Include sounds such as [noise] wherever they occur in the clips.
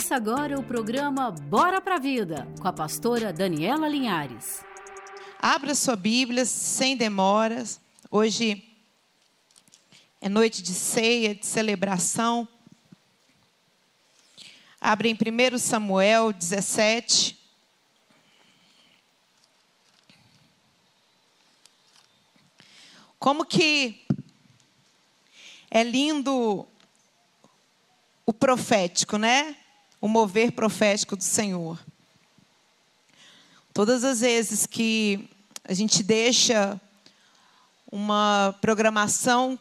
Ouça agora o programa Bora pra Vida, com a pastora Daniela Linhares. Abra sua Bíblia sem demoras. Hoje é noite de ceia, de celebração. Abre em 1 Samuel 17. Como que é lindo o profético, né? O mover profético do Senhor. Todas as vezes que a gente deixa uma programação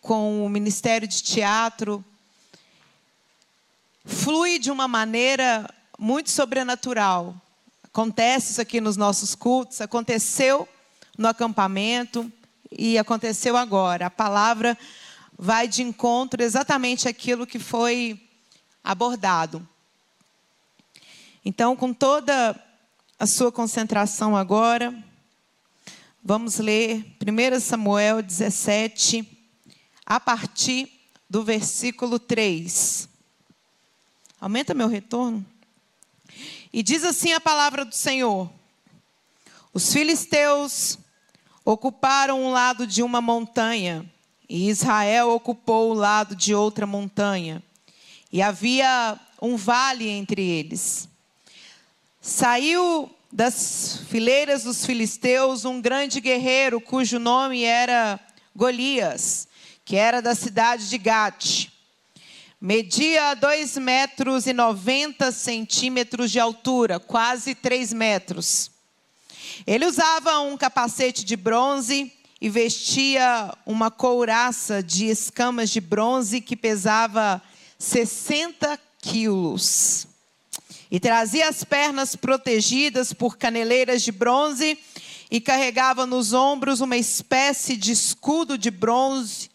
com o Ministério de Teatro, flui de uma maneira muito sobrenatural. Acontece isso aqui nos nossos cultos, aconteceu no acampamento e aconteceu agora. A palavra vai de encontro exatamente aquilo que foi abordado. Então, com toda a sua concentração agora, vamos ler 1 Samuel 17, a partir do versículo 3. Aumenta meu retorno. E diz assim a palavra do Senhor: Os filisteus ocuparam um lado de uma montanha e Israel ocupou o lado de outra montanha. E havia um vale entre eles. Saiu das fileiras dos filisteus um grande guerreiro cujo nome era Golias, que era da cidade de Gate. Media dois metros e noventa centímetros de altura, quase três metros. Ele usava um capacete de bronze e vestia uma couraça de escamas de bronze que pesava 60 quilos. E trazia as pernas protegidas por caneleiras de bronze e carregava nos ombros uma espécie de escudo de bronze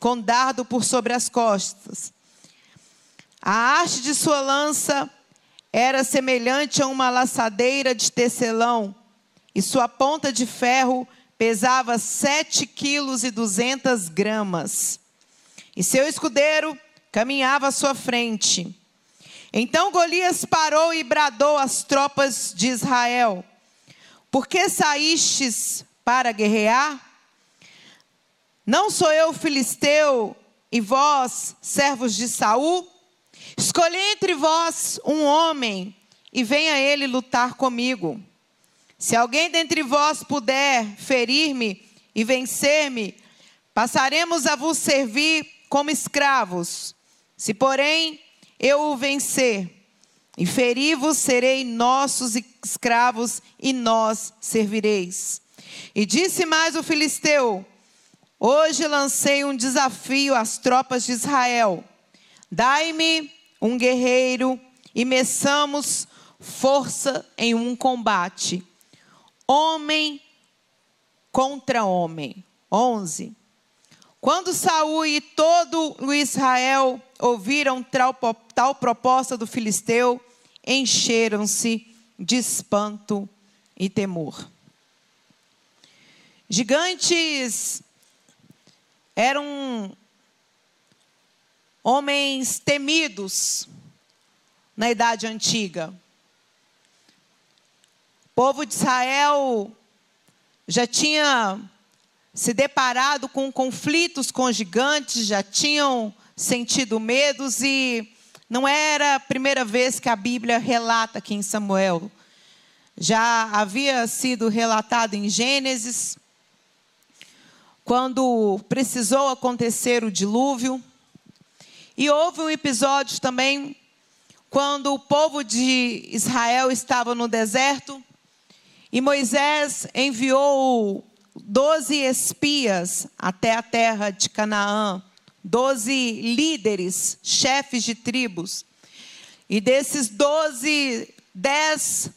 com dardo por sobre as costas. A haste de sua lança era semelhante a uma laçadeira de tecelão, e sua ponta de ferro pesava sete quilos e duzentas gramas. E seu escudeiro caminhava à sua frente. Então Golias parou e bradou às tropas de Israel: Por que saístes para guerrear? Não sou eu filisteu e vós, servos de Saul? Escolhi entre vós um homem e venha ele lutar comigo. Se alguém dentre vós puder ferir-me e vencer-me, passaremos a vos servir como escravos. Se, porém, eu o vencer e ferir-vos, serei nossos escravos e nós servireis. E disse mais o filisteu: Hoje lancei um desafio às tropas de Israel. Dai-me um guerreiro e meçamos força em um combate homem contra homem. 11. Quando Saul e todo o Israel ouviram tal, proposta do filisteu, encheram-se de espanto e temor. Gigantes eram homens temidos na idade antiga povo de Israel já tinha se deparado com conflitos com gigantes, já tinham sentido medos e não era a primeira vez que a Bíblia relata aqui em Samuel. Já havia sido relatado em Gênesis, quando precisou acontecer o dilúvio. E houve um episódio também quando o povo de Israel estava no deserto e Moisés enviou doze espias até a terra de Canaã, doze líderes, chefes de tribos. E desses doze, dez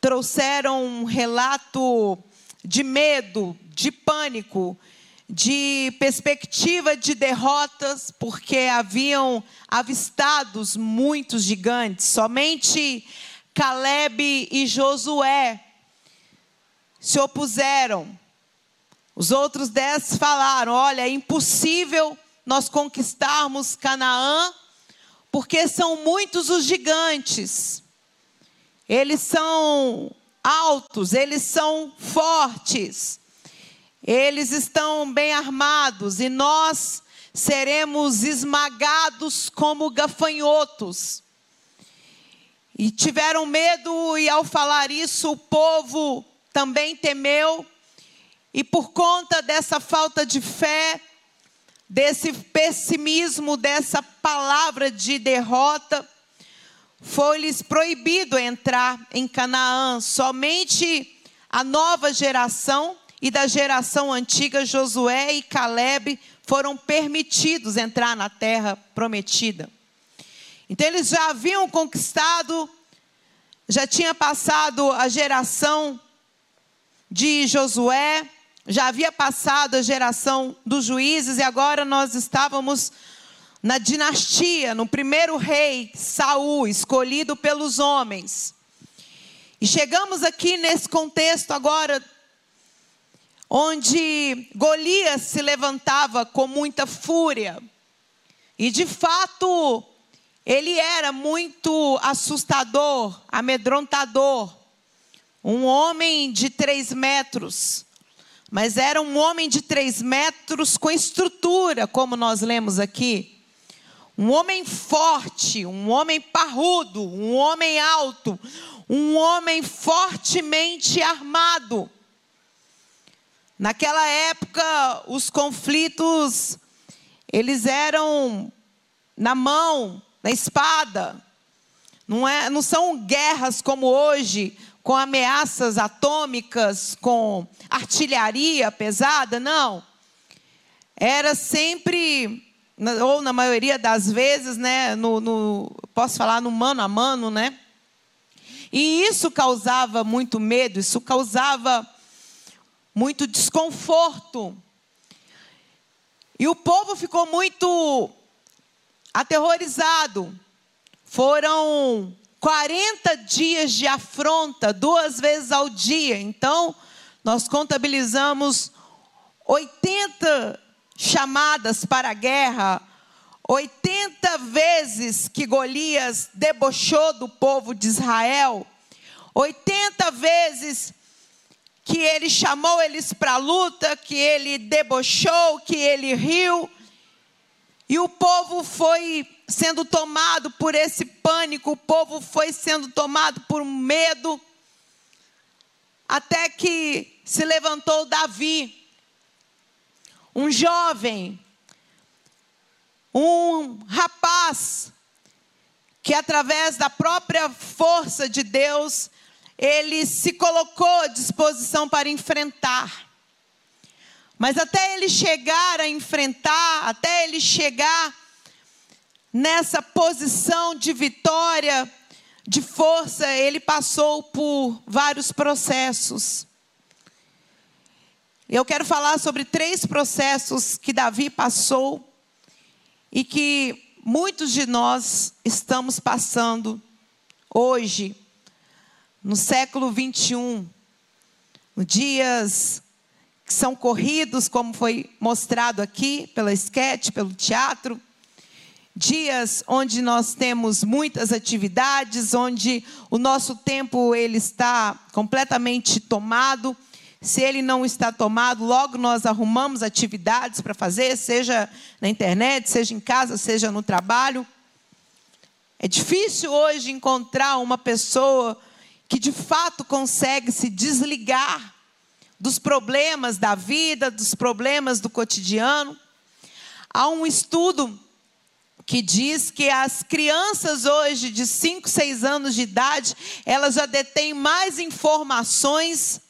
trouxeram um relato de medo, de pânico, de perspectiva de derrotas, porque haviam avistados muitos gigantes. Somente Caleb e Josué se opuseram. Os outros dez falaram: olha, é impossível nós conquistarmos Canaã, porque são muitos os gigantes. Eles são altos, eles são fortes, eles estão bem armados e nós seremos esmagados como gafanhotos. E tiveram medo, e ao falar isso, o povo também temeu, e por conta dessa falta de fé, desse pessimismo, dessa palavra de derrota, foi-lhes proibido entrar em Canaã. Somente a nova geração e da geração antiga, Josué e Caleb, foram permitidos entrar na terra prometida. Então eles já haviam conquistado, já tinha passado a geração de Josué, já havia passado a geração dos juízes e agora nós estávamos na dinastia, no primeiro rei, Saul, escolhido pelos homens. E chegamos aqui nesse contexto agora, onde Golias se levantava com muita fúria. E de fato, ele era muito assustador, amedrontador. Um homem de três metros, mas era um homem de três metros com estrutura, como nós lemos aqui. Um homem forte, um homem parrudo, um homem alto, um homem fortemente armado. Naquela época, os conflitos eles eram na mão, na espada. Não, é, não são guerras como hoje, com ameaças atômicas, com artilharia pesada, não. Era sempre ou na maioria das vezes, né, no, no, posso falar no mano a mano, né? E isso causava muito medo, isso causava muito desconforto. E o povo ficou muito aterrorizado. Foram 40 dias de afronta, duas vezes ao dia. Então, nós contabilizamos 80 chamadas para a guerra, 80 vezes que Golias debochou do povo de Israel, 80 vezes que ele chamou eles para a luta, que ele debochou, que ele riu, e o povo foi sendo tomado por esse pânico, o povo foi sendo tomado por medo, até que se levantou Davi, um jovem, um rapaz, que através da própria força de Deus, ele se colocou à disposição para enfrentar. Mas até ele chegar a enfrentar, até ele chegar nessa posição de vitória, de força, ele passou por vários processos. Eu quero falar sobre três processos que Davi passou e que muitos de nós estamos passando hoje, no século 21, dias que são corridos, como foi mostrado aqui pela esquete, pelo teatro, dias onde nós temos muitas atividades, onde o nosso tempo ele está completamente tomado se ele não está tomado, logo nós arrumamos atividades para fazer, seja na internet, seja em casa, seja no trabalho. É difícil hoje encontrar uma pessoa que de fato consegue se desligar dos problemas da vida, dos problemas do cotidiano. Há um estudo que diz que as crianças hoje de 5, 6 anos de idade, elas já detêm mais informações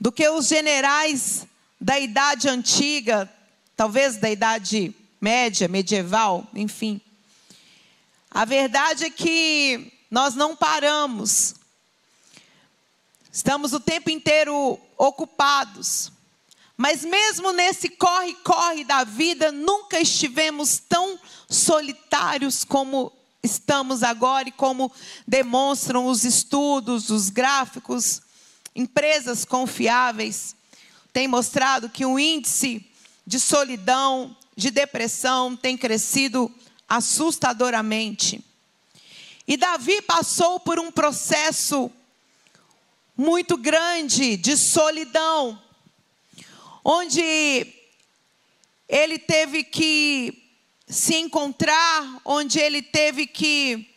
do que os generais da idade antiga, talvez da idade média, medieval, enfim. A verdade é que nós não paramos. Estamos o tempo inteiro ocupados. Mas mesmo nesse corre-corre da vida, nunca estivemos tão solitários como estamos agora e como demonstram os estudos, os gráficos empresas confiáveis têm mostrado que o índice de solidão, de depressão tem crescido assustadoramente. E Davi passou por um processo muito grande de solidão, onde ele teve que se encontrar, onde ele teve que,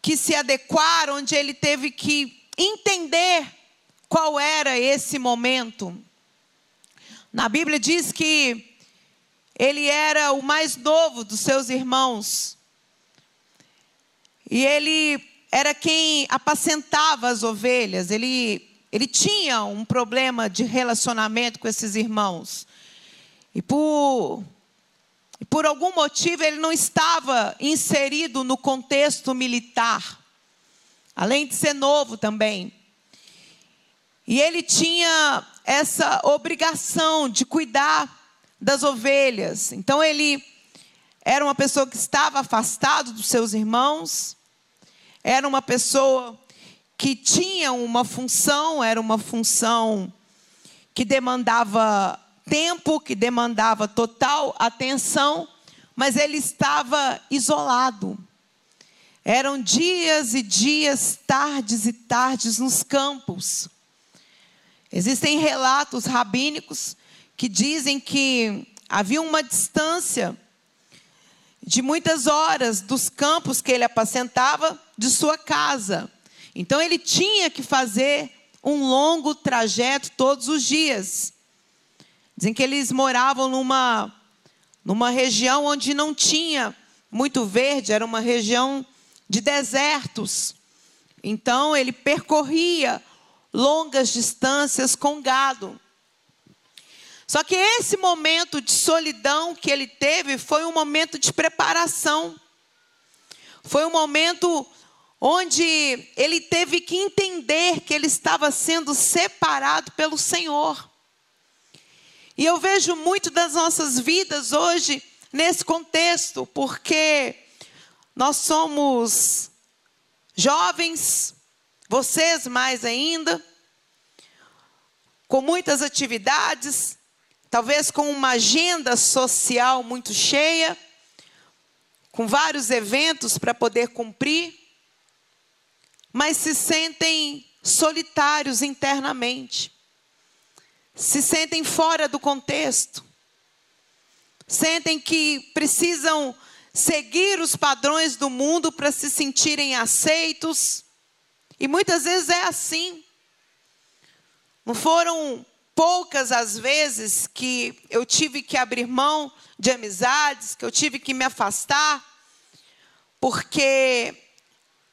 que se adequar, onde ele teve que entender qual era esse momento. Na Bíblia diz que ele era o mais novo dos seus irmãos. E ele era quem apacentava as ovelhas. Ele, ele tinha um problema de relacionamento com esses irmãos. E por, por algum motivo ele não estava inserido no contexto militar. Além de ser novo também. E ele tinha essa obrigação de cuidar das ovelhas. Então ele era uma pessoa que estava afastado dos seus irmãos, era uma pessoa que tinha uma função, era uma função que demandava tempo, que demandava total atenção, mas ele estava isolado. Eram dias e dias, tardes e tardes nos campos. Existem relatos rabínicos que dizem que havia uma distância de muitas horas dos campos que ele apacentava de sua casa. Então ele tinha que fazer um longo trajeto todos os dias. Dizem que eles moravam numa numa região onde não tinha muito verde, era uma região de desertos. Então ele percorria longas distâncias com gado. Só que esse momento de solidão que ele teve foi um momento de preparação. Foi um momento onde ele teve que entender que ele estava sendo separado pelo Senhor. E eu vejo muito das nossas vidas hoje nesse contexto, porque nós somos jovens, vocês mais ainda, com muitas atividades, talvez com uma agenda social muito cheia, com vários eventos para poder cumprir, mas se sentem solitários internamente, se sentem fora do contexto, sentem que precisam seguir os padrões do mundo para se sentirem aceitos, e muitas vezes é assim. Não foram poucas as vezes que eu tive que abrir mão de amizades, que eu tive que me afastar, porque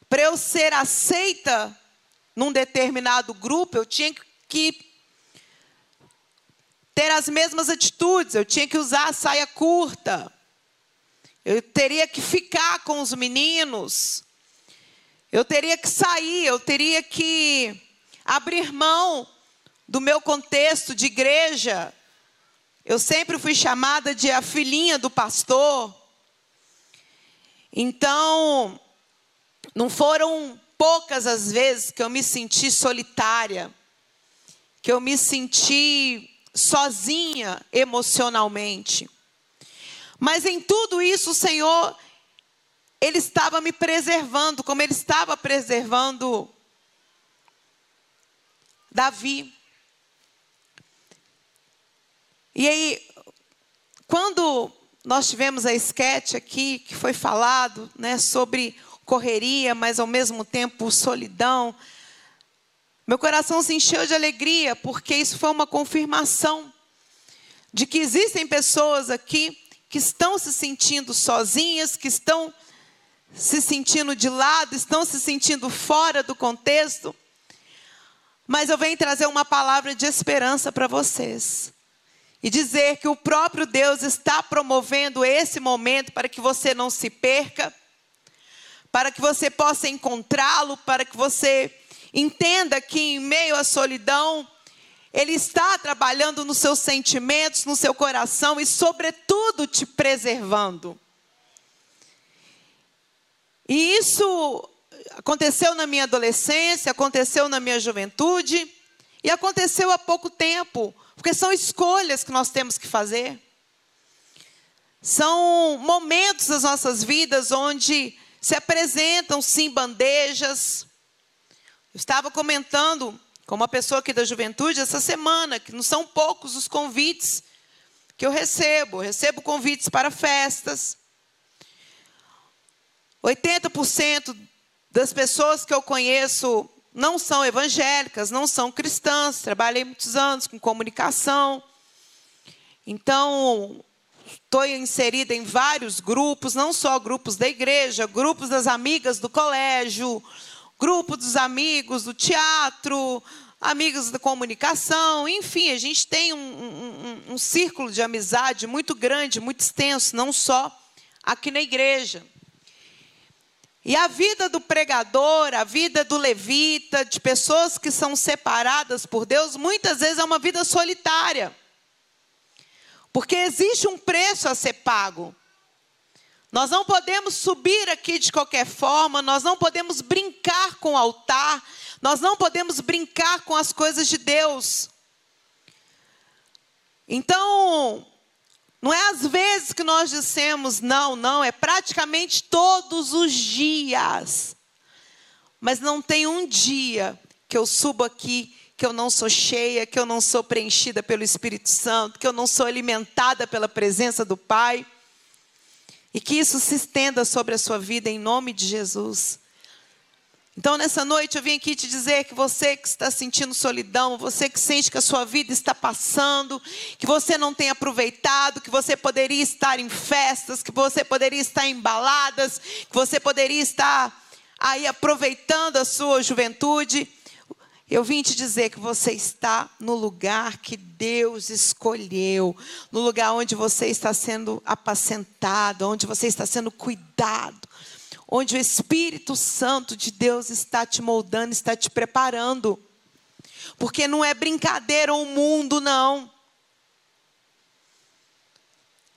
para eu ser aceita num determinado grupo, eu tinha que ter as mesmas atitudes, eu tinha que usar a saia curta, eu teria que ficar com os meninos, eu teria que sair, eu teria que abrir mão do meu contexto de igreja. Eu sempre fui chamada de a filhinha do pastor. Então, não foram poucas as vezes que eu me senti solitária, que eu me senti sozinha emocionalmente. Mas em tudo isso, o Senhor ele estava me preservando, como ele estava preservando Davi. E aí, quando nós tivemos a esquete aqui, que foi falado né, sobre correria, mas ao mesmo tempo solidão, meu coração se encheu de alegria, porque isso foi uma confirmação de que existem pessoas aqui que estão se sentindo sozinhas, que estão se sentindo de lado, estão se sentindo fora do contexto. Mas eu venho trazer uma palavra de esperança para vocês. E dizer que o próprio Deus está promovendo esse momento para que você não se perca, para que você possa encontrá-lo, para que você entenda que em meio à solidão, Ele está trabalhando nos seus sentimentos, no seu coração e, sobretudo, te preservando. E isso aconteceu na minha adolescência, aconteceu na minha juventude e aconteceu há pouco tempo, porque são escolhas que nós temos que fazer. São momentos das nossas vidas onde se apresentam sim bandejas. Eu estava comentando com uma pessoa aqui da juventude essa semana que não são poucos os convites que eu recebo. Eu recebo convites para festas. 80% das pessoas que eu conheço não são evangélicas, não são cristãs. Trabalhei muitos anos com comunicação. Então, estou inserida em vários grupos, não só grupos da igreja, grupos das amigas do colégio, grupo dos amigos do teatro, amigos da comunicação, enfim, a gente tem um, um, um, círculo de amizade muito grande, muito extenso, não só aqui na igreja. E a vida do pregador, a vida do levita, de pessoas que são separadas por Deus, muitas vezes é uma vida solitária. Porque existe um preço a ser pago. Nós não podemos subir aqui de qualquer forma, nós não podemos brincar com o altar, nós não podemos brincar com as coisas de Deus. Então, não é às vezes que nós dissemos não, não, é praticamente todos os dias. Mas não tem um dia que eu subo aqui que eu não sou cheia, que eu não sou preenchida pelo Espírito Santo, que eu não sou alimentada pela presença do Pai. E que isso se estenda sobre a sua vida em nome de Jesus. Então, nessa noite, eu vim aqui te dizer que você que está sentindo solidão, você que sente que a sua vida está passando, que você não tem aproveitado, que você poderia estar em festas, que você poderia estar em baladas, que você poderia estar aí aproveitando a sua juventude. Eu vim te dizer que você está no lugar que Deus escolheu, no lugar onde você está sendo apacentado, onde você está sendo cuidado, onde o Espírito Santo de Deus está te moldando, está te preparando. Porque não é brincadeira o mundo, não.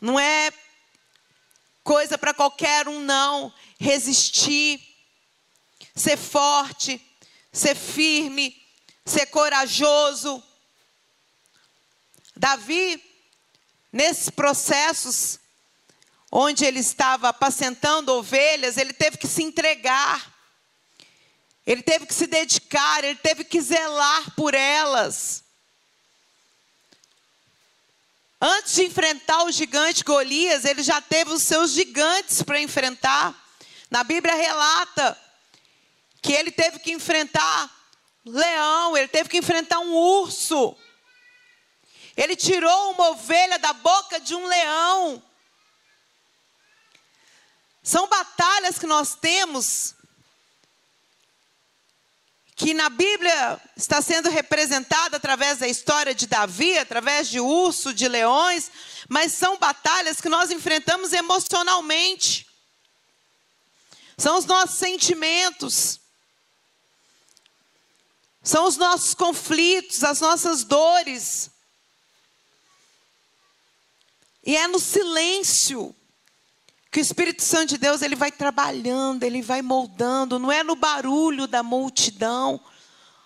Não é coisa para qualquer um, não. Resistir, ser forte, ser firme, ser corajoso. Davi, nesses processos, onde ele estava apacentando ovelhas, ele teve que se entregar, ele teve que se dedicar, ele teve que zelar por elas. Antes de enfrentar o gigante Golias, ele já teve os seus gigantes para enfrentar. Na Bíblia relata que ele teve que enfrentar leão, ele teve que enfrentar um urso. Ele tirou uma ovelha da boca de um leão. São batalhas que nós temos que na Bíblia está sendo representada através da história de Davi, através de urso, de leões, mas são batalhas que nós enfrentamos emocionalmente. São os nossos sentimentos. São os nossos conflitos, as nossas dores. E é no silêncio que o Espírito Santo de Deus ele vai trabalhando, ele vai moldando, não é no barulho da multidão.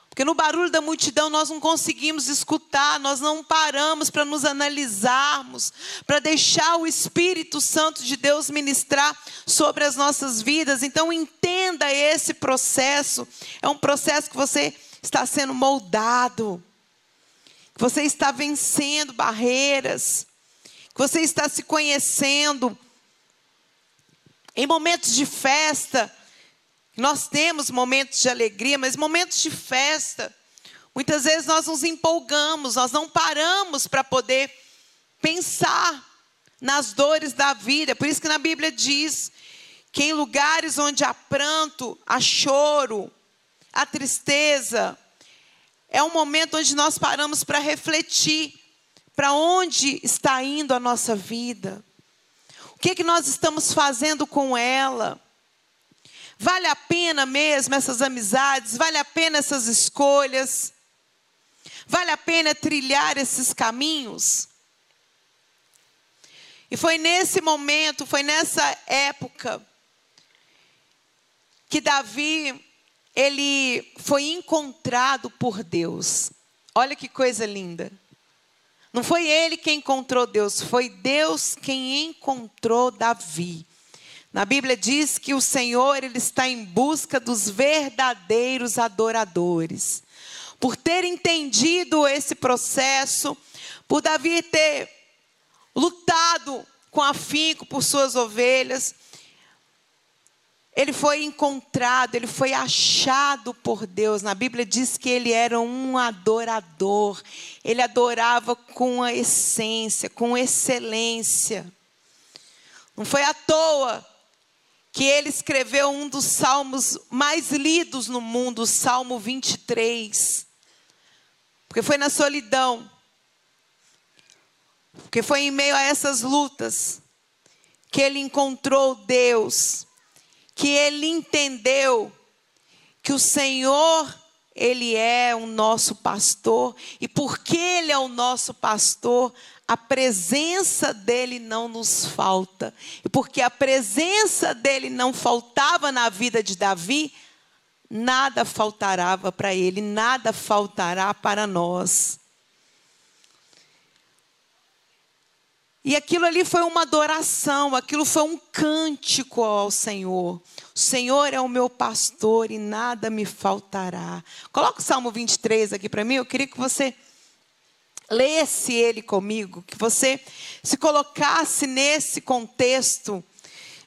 Porque no barulho da multidão nós não conseguimos escutar, nós não paramos para nos analisarmos, para deixar o Espírito Santo de Deus ministrar sobre as nossas vidas. Então entenda esse processo. É um processo que você está sendo moldado, que você está vencendo barreiras, que você está se conhecendo. Em momentos de festa, nós temos momentos de alegria, mas momentos de festa, muitas vezes nós nos empolgamos, nós não paramos para poder pensar nas dores da vida. Por isso que na Bíblia diz que em lugares onde há pranto, há choro, a tristeza, é um momento onde nós paramos para refletir para onde está indo a nossa vida. O que, que nós estamos fazendo com ela? Vale a pena mesmo essas amizades? Vale a pena essas escolhas? Vale a pena trilhar esses caminhos? E foi nesse momento, foi nessa época, que Davi ele foi encontrado por Deus. Olha que coisa linda. Não foi ele quem encontrou Deus, foi Deus quem encontrou Davi. Na Bíblia diz que o Senhor ele está em busca dos verdadeiros adoradores. Por ter entendido esse processo, por Davi ter lutado com afinco por suas ovelhas, ele foi encontrado, ele foi achado por Deus. Na Bíblia diz que ele era um adorador. Ele adorava com a essência, com excelência. Não foi à toa que ele escreveu um dos salmos mais lidos no mundo, o Salmo 23. Porque foi na solidão. Porque foi em meio a essas lutas que ele encontrou Deus, que ele entendeu que o Senhor ele é o nosso pastor, e porque Ele é o nosso pastor, a presença dele não nos falta. E porque a presença dele não faltava na vida de Davi, nada faltará para ele, nada faltará para nós. E aquilo ali foi uma adoração, aquilo foi um cântico ao Senhor. O Senhor é o meu pastor e nada me faltará. Coloca o Salmo 23 aqui para mim, eu queria que você lesse ele comigo, que você se colocasse nesse contexto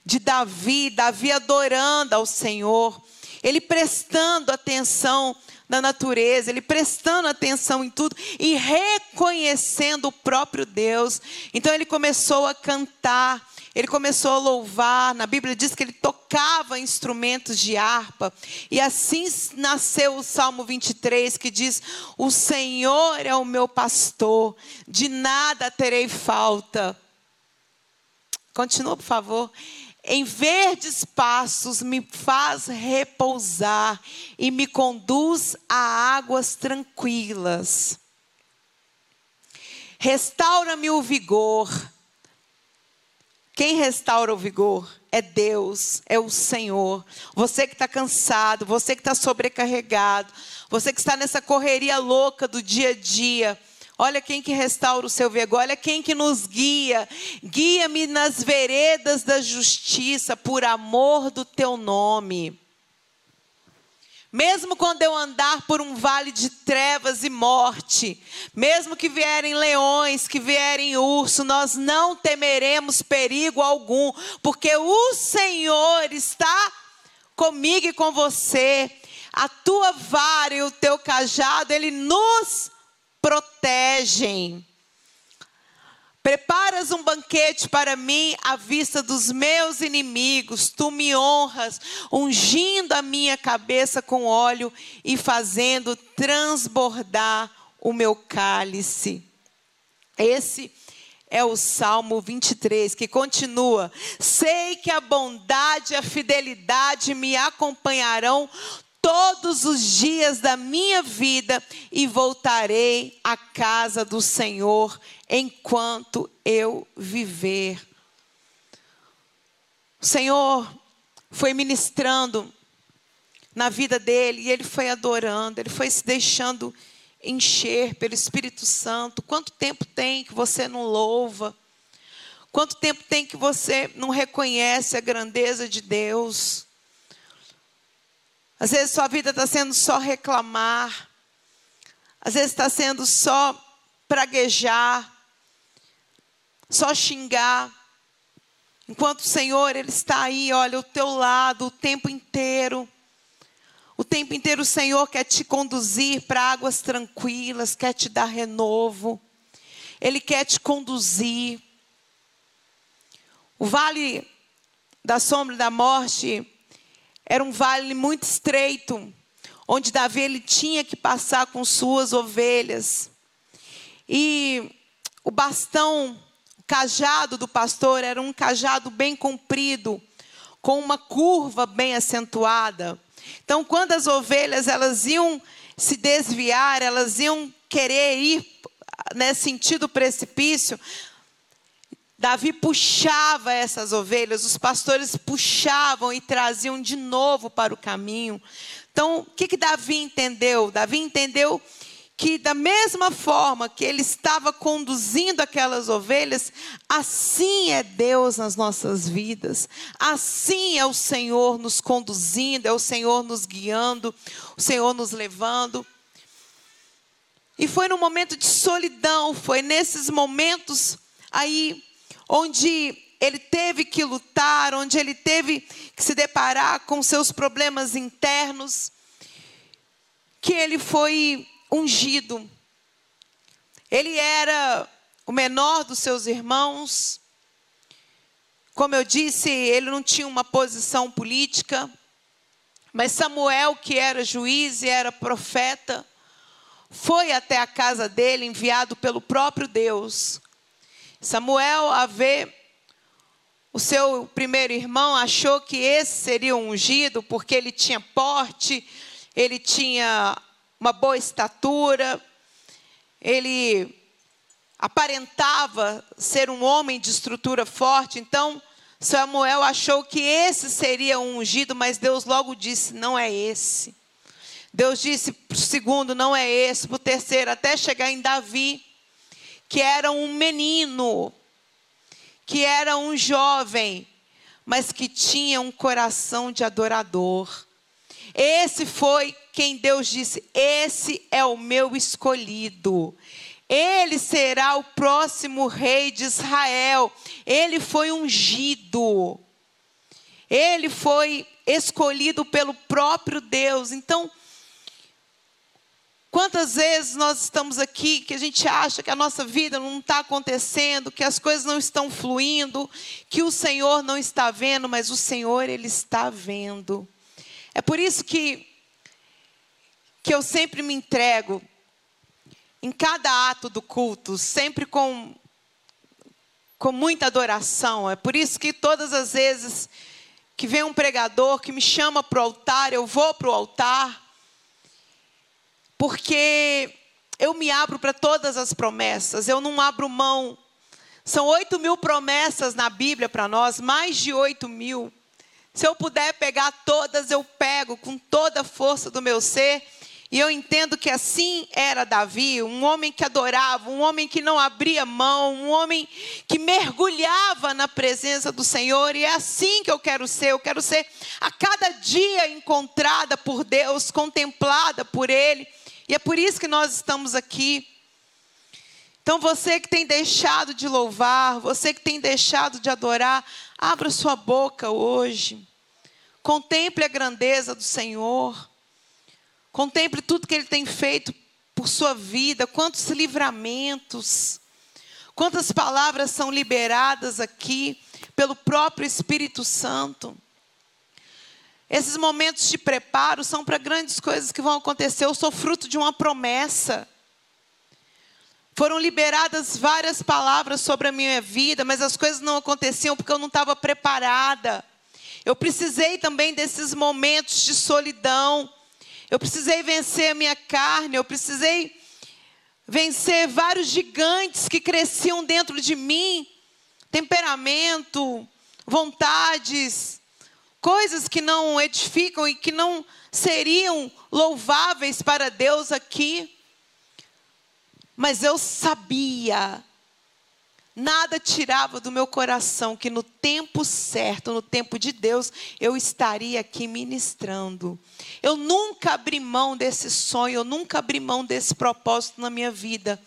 de Davi, Davi adorando ao Senhor, ele prestando atenção na natureza, ele prestando atenção em tudo e reconhecendo o próprio Deus. Então ele começou a cantar, ele começou a louvar. Na Bíblia diz que ele tocava instrumentos de harpa. E assim nasceu o Salmo 23, que diz: O Senhor é o meu pastor, de nada terei falta. Continua, por favor. Em verdes passos me faz repousar e me conduz a águas tranquilas. Restaura-me o vigor. Quem restaura o vigor? É Deus, é o Senhor. Você que está cansado, você que está sobrecarregado, você que está nessa correria louca do dia a dia Olha quem que restaura o seu vigor, olha quem que nos guia. Guia-me nas veredas da justiça por amor do teu nome. Mesmo quando eu andar por um vale de trevas e morte, mesmo que vierem leões, que vierem urso, nós não temeremos perigo algum, porque o Senhor está comigo e com você. A tua vara e o teu cajado, ele nos protegem. Preparas um banquete para mim à vista dos meus inimigos, tu me honras, ungindo a minha cabeça com óleo e fazendo transbordar o meu cálice. Esse é o Salmo 23, que continua: Sei que a bondade e a fidelidade me acompanharão todos os dias da minha vida e voltarei à casa do Senhor enquanto eu viver. O Senhor foi ministrando na vida dele e ele foi adorando, ele foi se deixando encher pelo Espírito Santo. Quanto tempo tem que você não louva? Quanto tempo tem que você não reconhece a grandeza de Deus? Às vezes sua vida está sendo só reclamar. Às vezes está sendo só praguejar, só xingar. Enquanto o Senhor, Ele está aí, olha, ao teu lado o tempo inteiro. O tempo inteiro o Senhor quer te conduzir para águas tranquilas, quer te dar renovo. Ele quer te conduzir. O vale da sombra da morte era um vale muito estreito, onde Davi ele tinha que passar com suas ovelhas. E o bastão, o cajado do pastor era um cajado bem comprido, com uma curva bem acentuada. Então, quando as ovelhas elas iam se desviar, elas iam querer ir nesse sentido precipício, Davi puxava essas ovelhas, os pastores puxavam e traziam de novo para o caminho. Então, o que, que Davi entendeu? Davi entendeu que da mesma forma que ele estava conduzindo aquelas ovelhas, assim é Deus nas nossas vidas. Assim é o Senhor nos conduzindo, é o Senhor nos guiando, o Senhor nos levando. E foi no momento de solidão, foi nesses momentos aí onde ele teve que lutar, onde ele teve que se deparar com seus problemas internos, que ele foi ungido. Ele era o menor dos seus irmãos. Como eu disse, ele não tinha uma posição política, mas Samuel, que era juiz e era profeta, foi até a casa dele, enviado pelo próprio Deus. Samuel, a ver o seu primeiro irmão achou que esse seria um ungido porque ele tinha porte, ele tinha uma boa estatura, ele aparentava ser um homem de estrutura forte. Então, Samuel achou que esse seria um ungido, mas Deus logo disse: não é esse. Deus disse para o segundo: não é esse. Para o terceiro, até chegar em Davi, que era um menino que era um jovem, mas que tinha um coração de adorador. Esse foi quem Deus disse: Esse é o meu escolhido. Ele será o próximo rei de Israel. Ele foi ungido. Ele foi escolhido pelo próprio Deus. Então, Quantas vezes nós estamos aqui que a gente acha que a nossa vida não está acontecendo, que as coisas não estão fluindo, que o Senhor não está vendo, mas o Senhor, Ele está vendo. É por isso que, que eu sempre me entrego, em cada ato do culto, sempre com, com muita adoração. É por isso que todas as vezes que vem um pregador que me chama para o altar, eu vou para o altar porque eu me abro para todas as promessas, eu não abro mão. São oito mil promessas na Bíblia para nós, mais de oito mil. Se eu puder pegar todas, eu pego com toda a força do meu ser. E eu entendo que assim era Davi, um homem que adorava, um homem que não abria mão, um homem que mergulhava na presença do Senhor. E é assim que eu quero ser. Eu quero ser a cada dia encontrada por Deus, contemplada por Ele. E é por isso que nós estamos aqui. Então você que tem deixado de louvar, você que tem deixado de adorar, abra sua boca hoje. Contemple a grandeza do Senhor. Contemple tudo que Ele tem feito por sua vida, quantos livramentos, quantas palavras são liberadas aqui pelo próprio Espírito Santo. Esses momentos de preparo são para grandes coisas que vão acontecer. Eu sou fruto de uma promessa. Foram liberadas várias palavras sobre a minha vida, mas as coisas não aconteciam porque eu não estava preparada. Eu precisei também desses momentos de solidão. Eu precisei vencer a minha carne, eu precisei vencer vários gigantes que cresciam dentro de mim, temperamento, vontades, coisas que não edificam e que não seriam louváveis para Deus aqui. Mas eu sabia, nada tirava do meu coração que no tempo certo, no tempo de Deus, eu estaria aqui ministrando. Eu nunca abri mão desse sonho, eu nunca abri mão desse propósito na minha vida.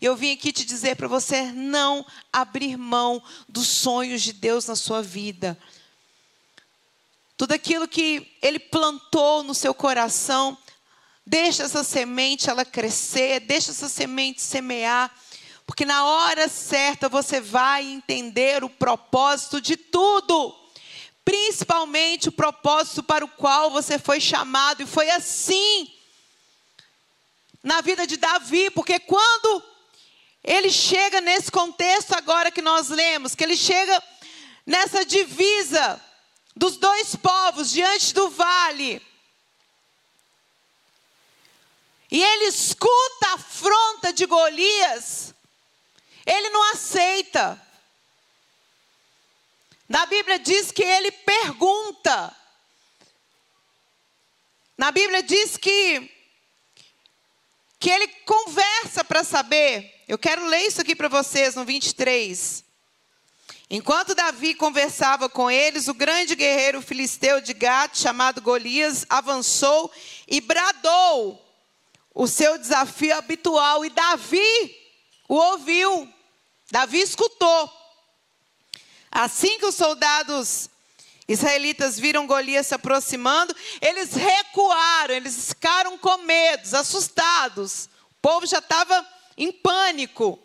E eu vim aqui te dizer para você não abrir mão dos sonhos de Deus na sua vida. Tudo aquilo que ele plantou no seu coração, deixa essa semente ela crescer, deixa essa semente semear, porque na hora certa você vai entender o propósito de tudo. Principalmente o propósito para o qual você foi chamado, e foi assim na vida de Davi, porque quando ele chega nesse contexto agora que nós lemos, que ele chega nessa divisa dos dois povos diante do vale. E ele escuta a afronta de Golias, ele não aceita. Na Bíblia diz que ele pergunta. Na Bíblia diz que que ele conversa para saber. Eu quero ler isso aqui para vocês no 23. Enquanto Davi conversava com eles, o grande guerreiro filisteu de Gat, chamado Golias, avançou e bradou o seu desafio habitual. E Davi o ouviu. Davi escutou. Assim que os soldados israelitas viram Golias se aproximando, eles recuaram, eles ficaram com medo, assustados. O povo já estava em pânico.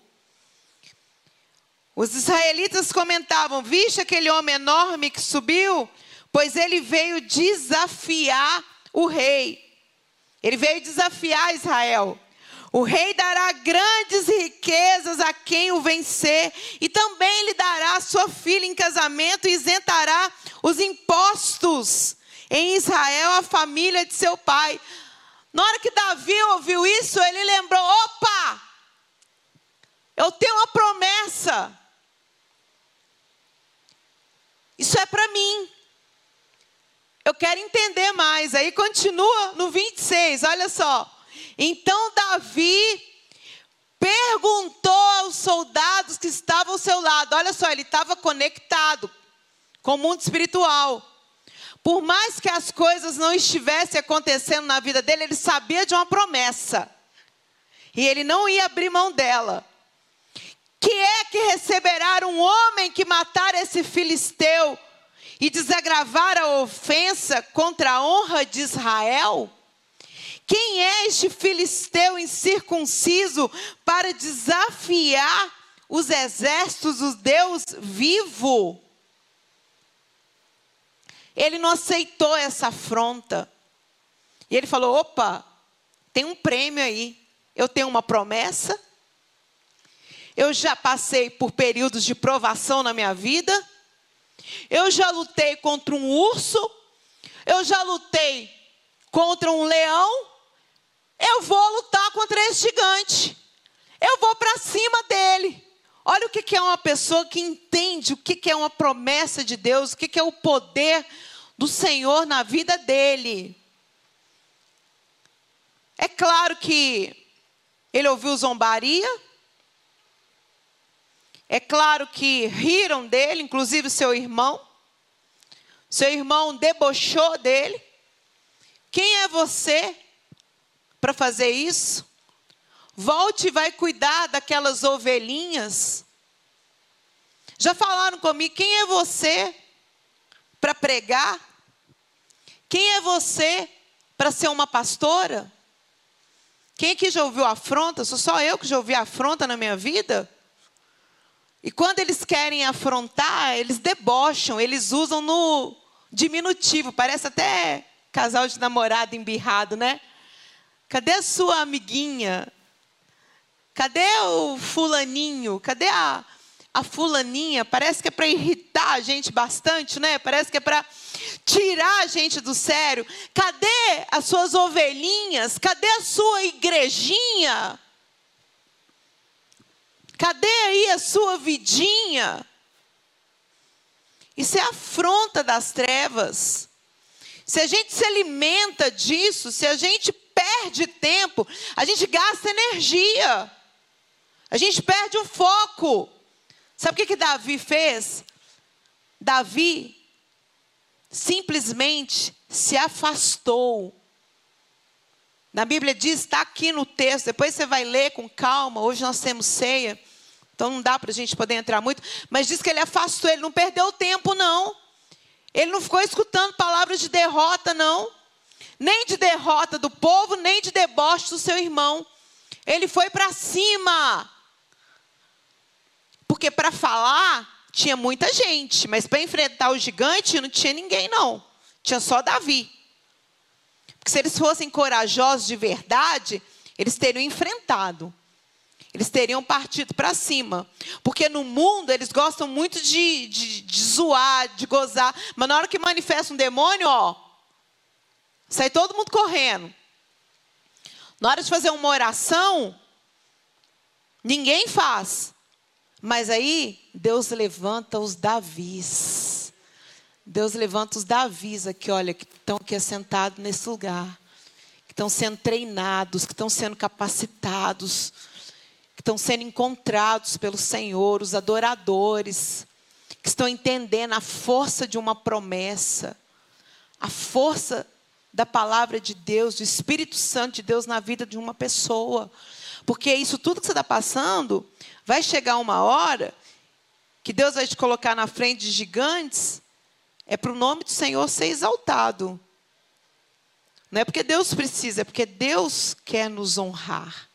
Os israelitas comentavam: Viste aquele homem enorme que subiu? Pois ele veio desafiar o rei. Ele veio desafiar Israel. O rei dará grandes riquezas a quem o vencer, e também lhe dará sua filha em casamento e isentará os impostos em Israel a família de seu pai. Na hora que Davi ouviu isso, ele lembrou: opa, eu tenho uma promessa. Isso é para mim. Eu quero entender mais. Aí continua no 26, olha só. Então Davi perguntou aos soldados que estavam ao seu lado. Olha só, ele estava conectado com o mundo espiritual. Por mais que as coisas não estivessem acontecendo na vida dele, ele sabia de uma promessa. E ele não ia abrir mão dela que é que receberá um homem que matar esse filisteu e desagravar a ofensa contra a honra de Israel? Quem é este filisteu incircunciso para desafiar os exércitos do Deus vivo? Ele não aceitou essa afronta. E ele falou: opa, tem um prêmio aí. Eu tenho uma promessa eu já passei por períodos de provação na minha vida. Eu já lutei contra um urso. Eu já lutei contra um leão. Eu vou lutar contra esse gigante. Eu vou para cima dele. Olha o que é uma pessoa que entende o que é uma promessa de Deus, o que é o poder do Senhor na vida dele. É claro que ele ouviu zombaria, é claro que riram dele, inclusive seu irmão. Seu irmão debochou dele. Quem é você para fazer isso? Volte e vai cuidar daquelas ovelhinhas. Já falaram comigo, quem é você para pregar? Quem é você para ser uma pastora? Quem aqui já ouviu afronta? Sou só eu que já ouvi afronta na minha vida? E quando eles querem afrontar, eles debocham, eles usam no diminutivo, parece até casal de namorado embirrado, né? Cadê a sua amiguinha? Cadê o fulaninho? Cadê a, a fulaninha? Parece que é para irritar a gente bastante, né? Parece que é para tirar a gente do sério. Cadê as suas ovelhinhas? Cadê a sua igrejinha? Cadê aí a sua vidinha? Isso é afronta das trevas. Se a gente se alimenta disso, se a gente perde tempo, a gente gasta energia. A gente perde o foco. Sabe o que, que Davi fez? Davi simplesmente se afastou na Bíblia diz, está aqui no texto, depois você vai ler com calma. Hoje nós temos ceia, então não dá para a gente poder entrar muito. Mas diz que ele afastou, ele não perdeu tempo, não. Ele não ficou escutando palavras de derrota, não. Nem de derrota do povo, nem de deboche do seu irmão. Ele foi para cima. Porque para falar tinha muita gente, mas para enfrentar o gigante não tinha ninguém, não. Tinha só Davi. Porque se eles fossem corajosos de verdade, eles teriam enfrentado. Eles teriam partido para cima. Porque no mundo eles gostam muito de, de, de, zoar, de gozar. Mas na hora que manifesta um demônio, ó, sai todo mundo correndo. Na hora de fazer uma oração, ninguém faz. Mas aí Deus levanta os Davis. Deus levanta os Davis aqui, olha, que estão aqui assentados nesse lugar. Que estão sendo treinados, que estão sendo capacitados, estão sendo encontrados pelo Senhor, os adoradores, que estão entendendo a força de uma promessa, a força da palavra de Deus, do Espírito Santo de Deus na vida de uma pessoa. Porque isso tudo que você está passando, vai chegar uma hora que Deus vai te colocar na frente de gigantes, é para o nome do Senhor ser exaltado. Não é porque Deus precisa, é porque Deus quer nos honrar.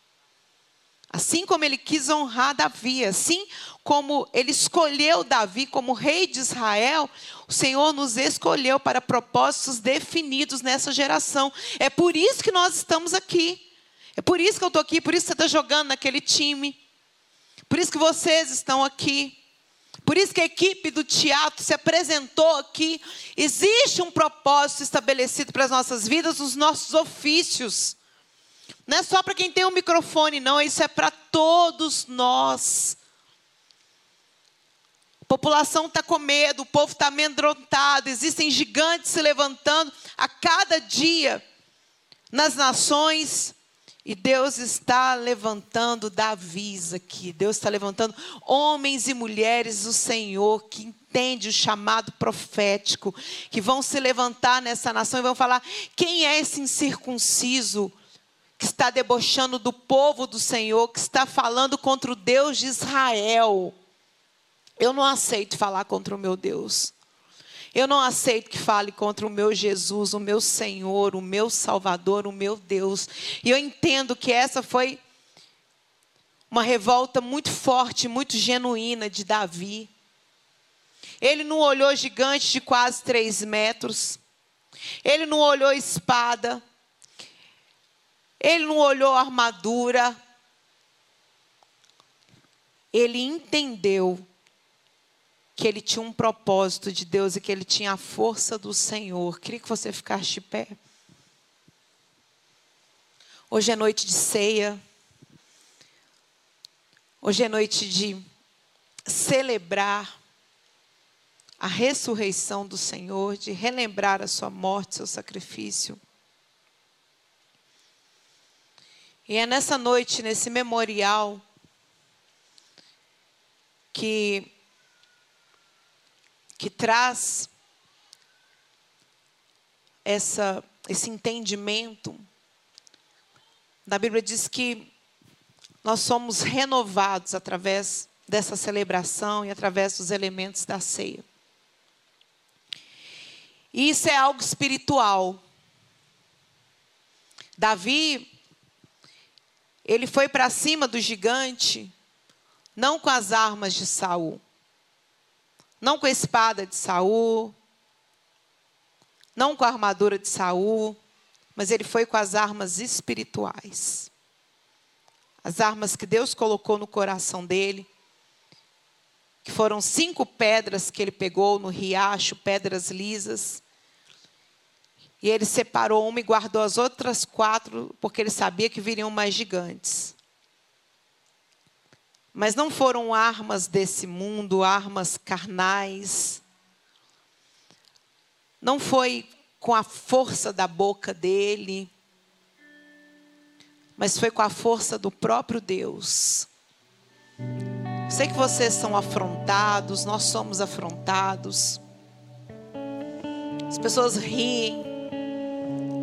Assim como ele quis honrar Davi, assim como ele escolheu Davi como rei de Israel, o Senhor nos escolheu para propósitos definidos nessa geração. É por isso que nós estamos aqui. É por isso que eu estou aqui, por isso que você está jogando naquele time. Por isso que vocês estão aqui. Por isso que a equipe do teatro se apresentou aqui. Existe um propósito estabelecido para as nossas vidas, os nossos ofícios. Não é só para quem tem um microfone, não, isso é para todos nós. A população está com medo, o povo está amedrontado, existem gigantes se levantando a cada dia nas nações. E Deus está levantando Davis aqui. Deus está levantando homens e mulheres do Senhor que entende o chamado profético, que vão se levantar nessa nação e vão falar: quem é esse incircunciso que está debochando do povo do Senhor, que está falando contra o Deus de Israel? Eu não aceito falar contra o meu Deus. Eu não aceito que fale contra o meu Jesus, o meu Senhor, o meu Salvador, o meu Deus. E eu entendo que essa foi uma revolta muito forte, muito genuína de Davi. Ele não olhou gigante de quase três metros. Ele não olhou espada. Ele não olhou armadura. Ele entendeu que ele tinha um propósito de Deus e que ele tinha a força do Senhor. Queria que você ficasse de pé. Hoje é noite de ceia. Hoje é noite de celebrar a ressurreição do Senhor, de relembrar a sua morte, seu sacrifício. E é nessa noite, nesse memorial, que que traz essa, esse entendimento. Na Bíblia diz que nós somos renovados através dessa celebração e através dos elementos da ceia. E isso é algo espiritual. Davi, ele foi para cima do gigante, não com as armas de Saul não com a espada de Saul, não com a armadura de Saul, mas ele foi com as armas espirituais. As armas que Deus colocou no coração dele, que foram cinco pedras que ele pegou no riacho, pedras lisas. E ele separou uma e guardou as outras quatro, porque ele sabia que viriam mais gigantes. Mas não foram armas desse mundo, armas carnais. Não foi com a força da boca dele, mas foi com a força do próprio Deus. Sei que vocês são afrontados, nós somos afrontados. As pessoas riem,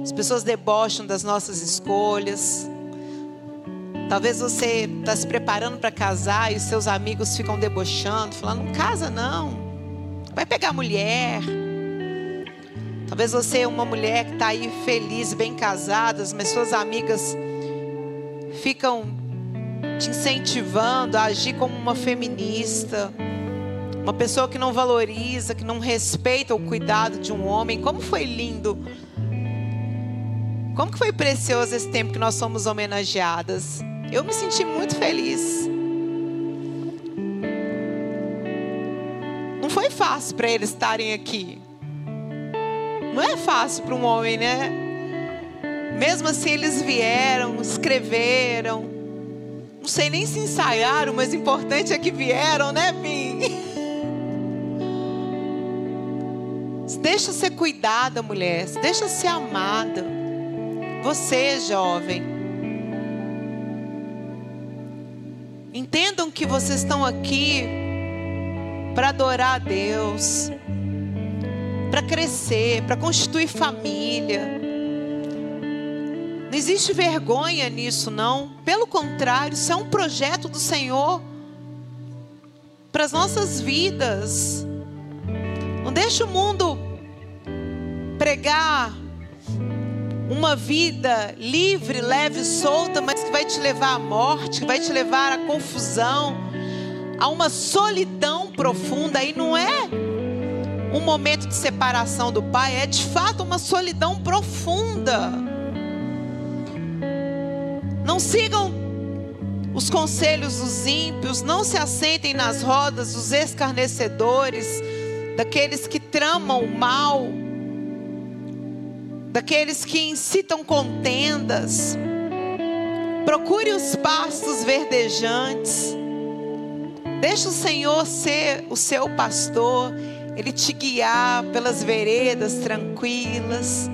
as pessoas debocham das nossas escolhas. Talvez você está se preparando para casar e os seus amigos ficam debochando, falando: não casa não, vai pegar mulher. Talvez você é uma mulher que está aí feliz, bem casada, mas suas amigas ficam te incentivando a agir como uma feminista, uma pessoa que não valoriza, que não respeita o cuidado de um homem. Como foi lindo! Como que foi precioso esse tempo que nós somos homenageadas. Eu me senti muito feliz. Não foi fácil para eles estarem aqui. Não é fácil para um homem, né? Mesmo assim, eles vieram, escreveram. Não sei nem se ensaiaram, mas o importante é que vieram, né, Pim? [laughs] Deixa ser cuidada, mulher. Deixa ser amada. Você, jovem. Entendam que vocês estão aqui para adorar a Deus, para crescer, para constituir família. Não existe vergonha nisso, não. Pelo contrário, isso é um projeto do Senhor para as nossas vidas. Não deixe o mundo pregar uma vida livre, leve, solta, mas que vai te levar à morte, que vai te levar à confusão, a uma solidão profunda. E não é um momento de separação do Pai, é de fato uma solidão profunda. Não sigam os conselhos dos ímpios, não se assentem nas rodas dos escarnecedores, daqueles que tramam o mal daqueles que incitam contendas. Procure os pastos verdejantes. Deixe o Senhor ser o seu pastor, ele te guiar pelas veredas tranquilas.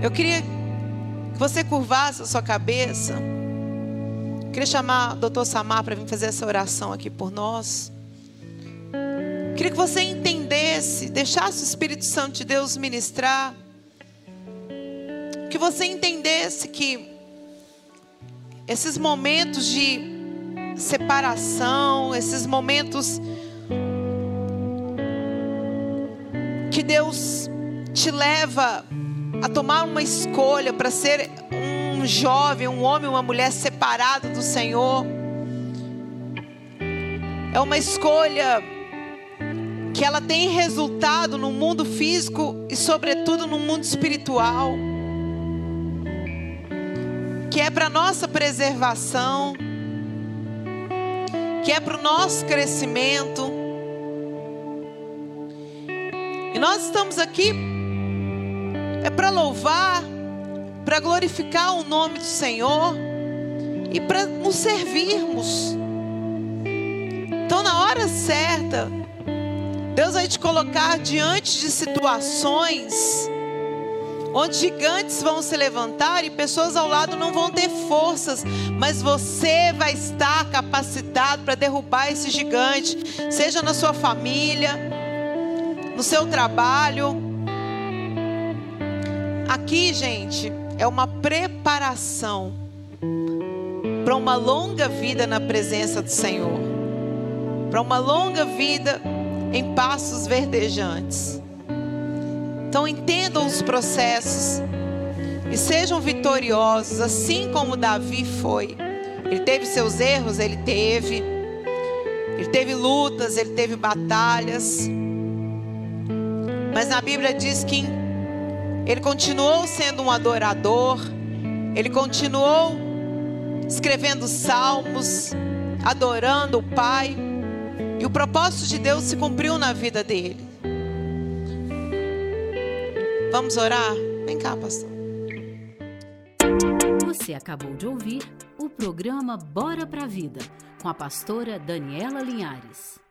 Eu queria que você curvasse a sua cabeça. Eu queria chamar o doutor Samar para vir fazer essa oração aqui por nós. Queria que você entendesse, deixasse o Espírito Santo de Deus ministrar. Que você entendesse que esses momentos de separação, esses momentos que Deus te leva a tomar uma escolha para ser um jovem, um homem, uma mulher separado do Senhor. É uma escolha que ela tem resultado no mundo físico e, sobretudo, no mundo espiritual, que é para nossa preservação, que é para o nosso crescimento. E nós estamos aqui é para louvar, para glorificar o nome do Senhor e para nos servirmos. Então, na hora certa, Deus vai te colocar diante de situações onde gigantes vão se levantar e pessoas ao lado não vão ter forças, mas você vai estar capacitado para derrubar esse gigante, seja na sua família, no seu trabalho. Aqui, gente, é uma preparação para uma longa vida na presença do Senhor, para uma longa vida em passos verdejantes. Então entendam os processos e sejam vitoriosos, assim como Davi foi. Ele teve seus erros, ele teve. Ele teve lutas, ele teve batalhas. Mas na Bíblia diz que ele continuou sendo um adorador, ele continuou escrevendo salmos, adorando o Pai. E o propósito de Deus se cumpriu na vida dele. Vamos orar? Vem cá, pastor. Você acabou de ouvir o programa Bora pra Vida, com a pastora Daniela Linhares.